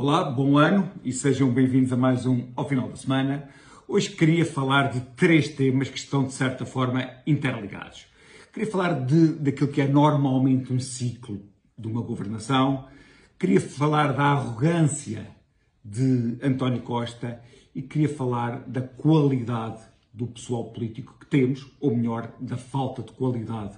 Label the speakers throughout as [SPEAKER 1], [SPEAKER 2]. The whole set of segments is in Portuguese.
[SPEAKER 1] Olá, bom ano e sejam bem-vindos a mais um Ao Final da Semana. Hoje queria falar de três temas que estão, de certa forma, interligados. Queria falar de, daquilo que é normalmente um ciclo de uma governação, queria falar da arrogância de António Costa e queria falar da qualidade do pessoal político que temos, ou melhor, da falta de qualidade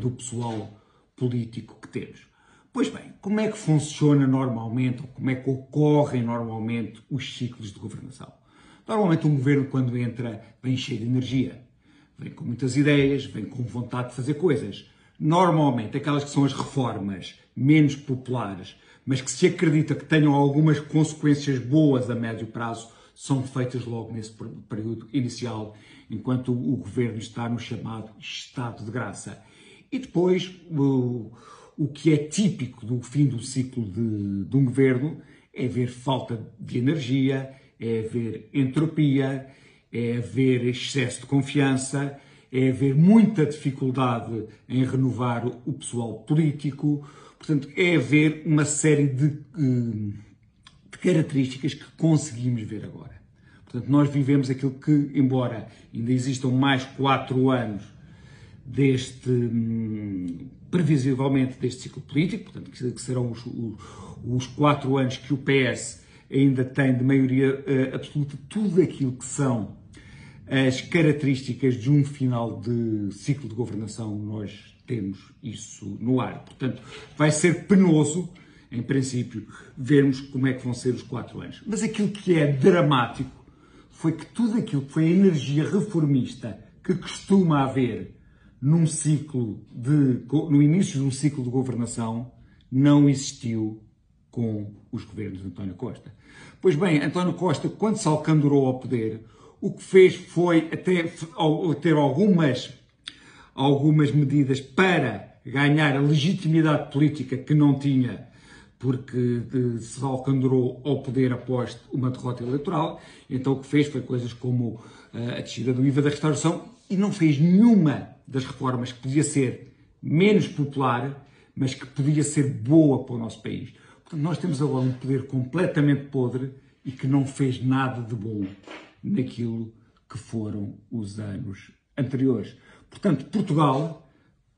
[SPEAKER 1] do pessoal político que temos. Pois bem, como é que funciona normalmente, ou como é que ocorrem normalmente os ciclos de governação? Normalmente um governo, quando entra, vem cheio de energia, vem com muitas ideias, vem com vontade de fazer coisas. Normalmente, aquelas que são as reformas menos populares, mas que se acredita que tenham algumas consequências boas a médio prazo, são feitas logo nesse período inicial, enquanto o governo está no chamado estado de graça. E depois, o o que é típico do fim do ciclo de, de um governo é haver falta de energia, é haver entropia, é haver excesso de confiança, é haver muita dificuldade em renovar o pessoal político. Portanto, é haver uma série de, eh, de características que conseguimos ver agora. Portanto, nós vivemos aquilo que, embora ainda existam mais quatro anos deste, hum, previsivelmente, deste ciclo político, portanto, que serão os, os quatro anos que o PS ainda tem de maioria uh, absoluta, tudo aquilo que são as características de um final de ciclo de governação, nós temos isso no ar. Portanto, vai ser penoso, em princípio, vermos como é que vão ser os quatro anos. Mas aquilo que é dramático foi que tudo aquilo que foi a energia reformista que costuma haver num ciclo de, no início de um ciclo de governação, não existiu com os governos de António Costa. Pois bem, António Costa, quando se alcandurou ao poder, o que fez foi até ter algumas, algumas medidas para ganhar a legitimidade política que não tinha, porque se alcandurou ao poder após uma derrota eleitoral. Então o que fez foi coisas como eh, a descida do IVA da restauração e não fez nenhuma das reformas que podia ser menos popular, mas que podia ser boa para o nosso país. Portanto, nós temos agora um poder completamente podre e que não fez nada de bom naquilo que foram os anos anteriores. Portanto, Portugal,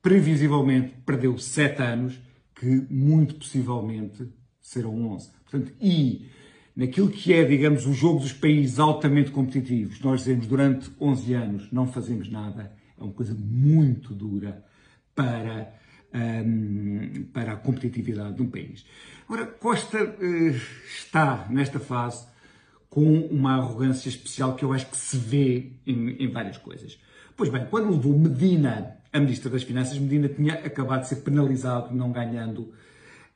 [SPEAKER 1] previsivelmente, perdeu sete anos, que muito possivelmente serão 11. Portanto, e naquilo que é, digamos, o jogo dos países altamente competitivos, nós dizemos durante 11 anos não fazemos nada, é uma coisa muito dura para, um, para a competitividade de um país. Ora, Costa uh, está nesta fase com uma arrogância especial que eu acho que se vê em, em várias coisas. Pois bem, quando levou Medina a Ministra das Finanças, Medina tinha acabado de ser penalizado, não ganhando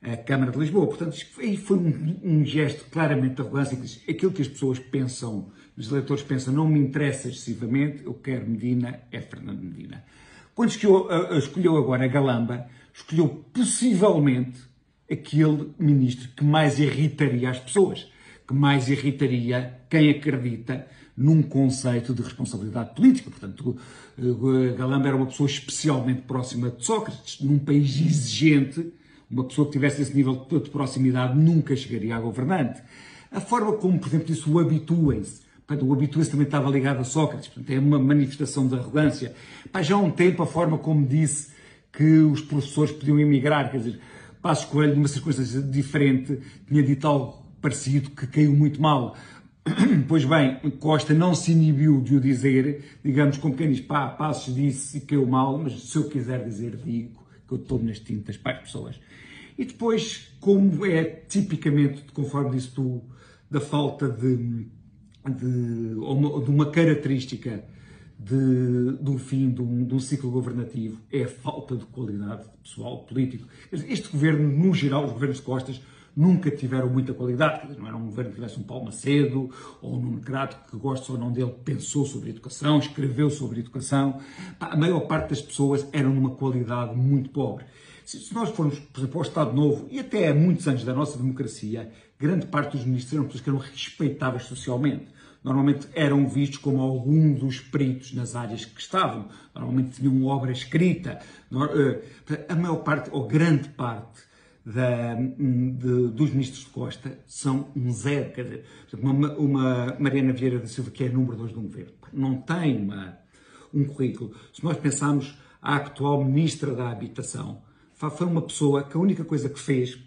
[SPEAKER 1] a Câmara de Lisboa. Portanto, foi um, um, gesto claramente de arrogância, que diz, aquilo que as pessoas pensam, os eleitores pensam, não me interessa excessivamente, eu quero Medina, é Fernando Medina. Quando escolheu, escolheu agora a Galamba, escolheu possivelmente aquele ministro que mais irritaria as pessoas, que mais irritaria quem acredita num conceito de responsabilidade política. Portanto, Galamba era uma pessoa especialmente próxima de Sócrates, num país exigente, uma pessoa que tivesse esse nível de proximidade nunca chegaria a governante. A forma como, por exemplo, disse o habituem-se. O habituem-se também estava ligado a Sócrates, portanto, é uma manifestação de arrogância. Pá, já há um tempo, a forma como disse que os professores podiam emigrar, quer dizer, Passos Coelho, numa circunstância diferente, tinha dito algo parecido que caiu muito mal. Pois bem, Costa não se inibiu de o dizer, digamos, como quem diz, pá, Passos disse e caiu mal, mas se eu quiser dizer, digo que eu estou nas tintas para as pessoas. E depois, como é tipicamente, conforme disse tu, da falta de, de, de uma característica de, do fim de um, de um, ciclo governativo, é a falta de qualidade de pessoal político. Este governo, no geral, os governos de Costas, nunca tiveram muita qualidade. Não era um governo que tivesse um Paulo Macedo ou um Nuno que gosta ou não dele, pensou sobre educação, escreveu sobre educação. A maior parte das pessoas eram numa qualidade muito pobre. Se nós formos, por exemplo, ao Estado Novo, e até há muitos anos da nossa democracia, grande parte dos ministros eram pessoas que eram respeitáveis socialmente. Normalmente eram vistos como algum dos peritos nas áreas que estavam. Normalmente tinham obra escrita. Eh, a maior parte, ou grande parte, da, de, dos ministros de Costa são um zero. Quer dizer, uma, uma Mariana Vieira da Silva, que é número 2 de um governo, não tem uma, um currículo. Se nós pensarmos a atual ministra da Habitação, foi uma pessoa que a única coisa que fez,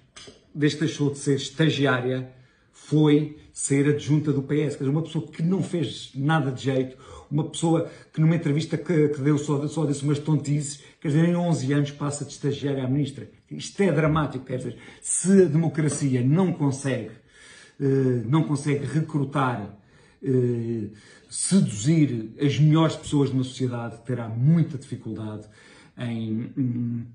[SPEAKER 1] desde que deixou de ser estagiária, foi ser adjunta do PS. Quer dizer, uma pessoa que não fez nada de jeito, uma pessoa que numa entrevista que, que deu só, só disse umas tontices, quer dizer, em 11 anos passa de estagiária à ministra. Isto é dramático, quer dizer, se a democracia não consegue, eh, não consegue recrutar, eh, seduzir as melhores pessoas de uma sociedade, terá muita dificuldade em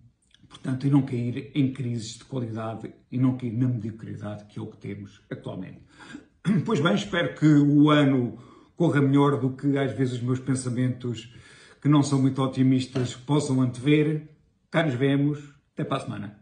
[SPEAKER 1] portanto, e não cair em crises de qualidade e não cair na mediocridade que é o que temos atualmente. Pois bem, espero que o ano corra melhor do que às vezes os meus pensamentos, que não são muito otimistas, possam antever. Cá nos vemos. Até para a semana.